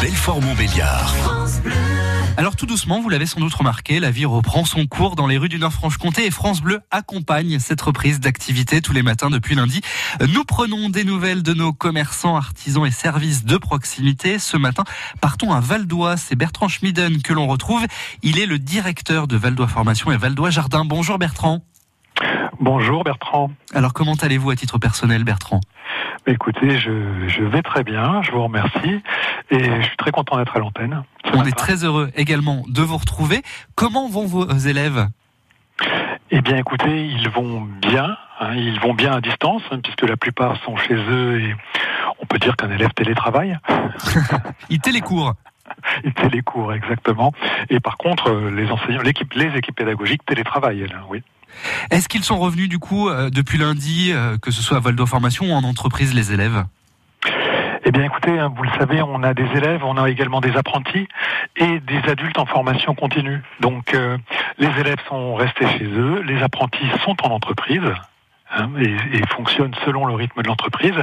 Belfort-Montbéliard. Alors tout doucement, vous l'avez sans doute remarqué, la vie reprend son cours dans les rues du Nord-Franche-Comté et France Bleu accompagne cette reprise d'activité tous les matins depuis lundi. Nous prenons des nouvelles de nos commerçants, artisans et services de proximité. Ce matin, partons à Valdois. C'est Bertrand Schmiden que l'on retrouve. Il est le directeur de Valdois Formation et Valdois Jardin. Bonjour Bertrand. Bonjour Bertrand. Alors comment allez-vous à titre personnel Bertrand? Écoutez, je, vais très bien, je vous remercie et je suis très content d'être à l'antenne. On est très heureux également de vous retrouver. Comment vont vos élèves? Eh bien, écoutez, ils vont bien. Hein, ils vont bien à distance, hein, puisque la plupart sont chez eux et on peut dire qu'un élève télétravaille. il télécourt. Il télécourt, exactement. Et par contre, euh, les enseignants, l'équipe, les équipes pédagogiques télétravaillent, là, oui. Est-ce qu'ils sont revenus du coup euh, depuis lundi, euh, que ce soit à Valdo Formation ou en entreprise, les élèves? Eh bien, écoutez, hein, vous le savez, on a des élèves, on a également des apprentis et des adultes en formation continue. Donc, euh, les élèves sont restés chez eux, les apprentis sont en entreprise. Hein, et, et, fonctionne selon le rythme de l'entreprise.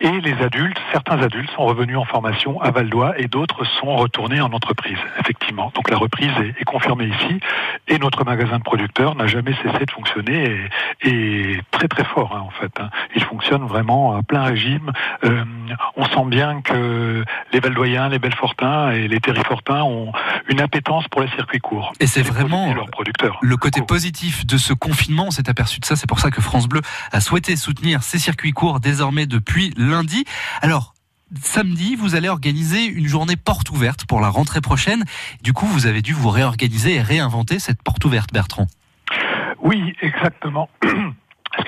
Et les adultes, certains adultes sont revenus en formation à Valdois et d'autres sont retournés en entreprise, effectivement. Donc la reprise est, est, confirmée ici et notre magasin de producteurs n'a jamais cessé de fonctionner et, et très très fort hein, en fait. Hein. Il fonctionne vraiment à plein régime. Euh, on sent bien que les Valdoyens, les Belfortins et les Terrifortins ont une appétence pour les circuits courts. Et c'est vraiment le côté positif de ce confinement. On s'est aperçu de ça. C'est pour ça que France Bleu a souhaité soutenir ces circuits courts désormais depuis lundi. Alors, samedi, vous allez organiser une journée porte ouverte pour la rentrée prochaine. Du coup, vous avez dû vous réorganiser et réinventer cette porte ouverte, Bertrand. Oui, exactement.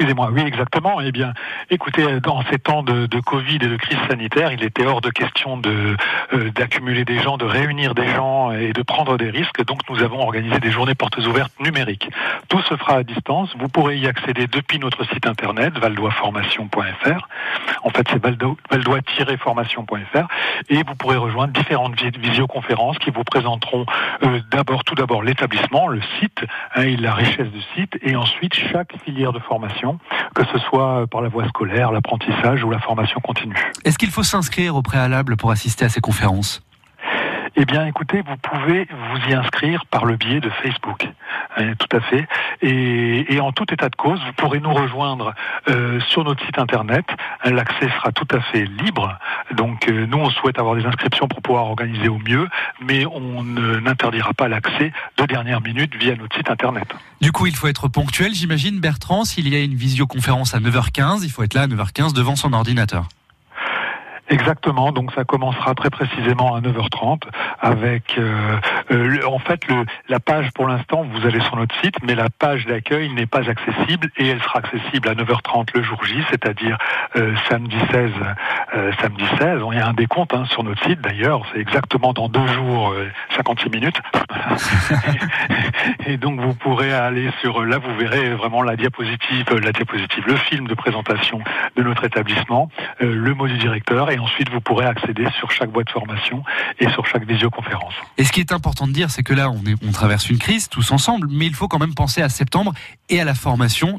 Excusez-moi, oui, exactement. Eh bien, écoutez, dans ces temps de, Covid et de crise sanitaire, il était hors de question euh, d'accumuler des gens, de réunir des gens et de prendre des risques. Donc, nous avons organisé des journées portes ouvertes numériques. Tout se fera à distance. Vous pourrez y accéder depuis notre site internet valdoisformation.fr. En fait, c'est valdois-formation.fr et vous pourrez rejoindre différentes visioconférences qui vous présenteront euh, d'abord, tout d'abord, l'établissement, le site hein, et la richesse du site, et ensuite chaque filière de formation que ce soit par la voie scolaire, l'apprentissage ou la formation continue. Est-ce qu'il faut s'inscrire au préalable pour assister à ces conférences? Eh bien, écoutez, vous pouvez vous y inscrire par le biais de Facebook. Hein, tout à fait. Et, en tout état de cause, vous pourrez nous rejoindre euh, sur notre site internet. L'accès sera tout à fait libre. Donc, euh, nous, on souhaite avoir des inscriptions pour pouvoir organiser au mieux, mais on n'interdira pas l'accès de dernière minute via notre site internet. Du coup, il faut être ponctuel, j'imagine, Bertrand. S'il y a une visioconférence à 9h15, il faut être là à 9h15 devant son ordinateur. Exactement, donc ça commencera très précisément à 9h30 avec euh, euh, en fait le, la page pour l'instant vous allez sur notre site mais la page d'accueil n'est pas accessible et elle sera accessible à 9h30 le jour J, c'est-à-dire euh, samedi 16 samedi 16, il y a un décompte hein, sur notre site d'ailleurs, c'est exactement dans deux jours 56 minutes. et donc vous pourrez aller sur là vous verrez vraiment la diapositive la diapositive le film de présentation de notre établissement, le mot du directeur et ensuite vous pourrez accéder sur chaque boîte de formation et sur chaque visioconférence. Et ce qui est important de dire, c'est que là, on, traverse une crise tous ensemble, mais il faut quand même penser à septembre et à la formation.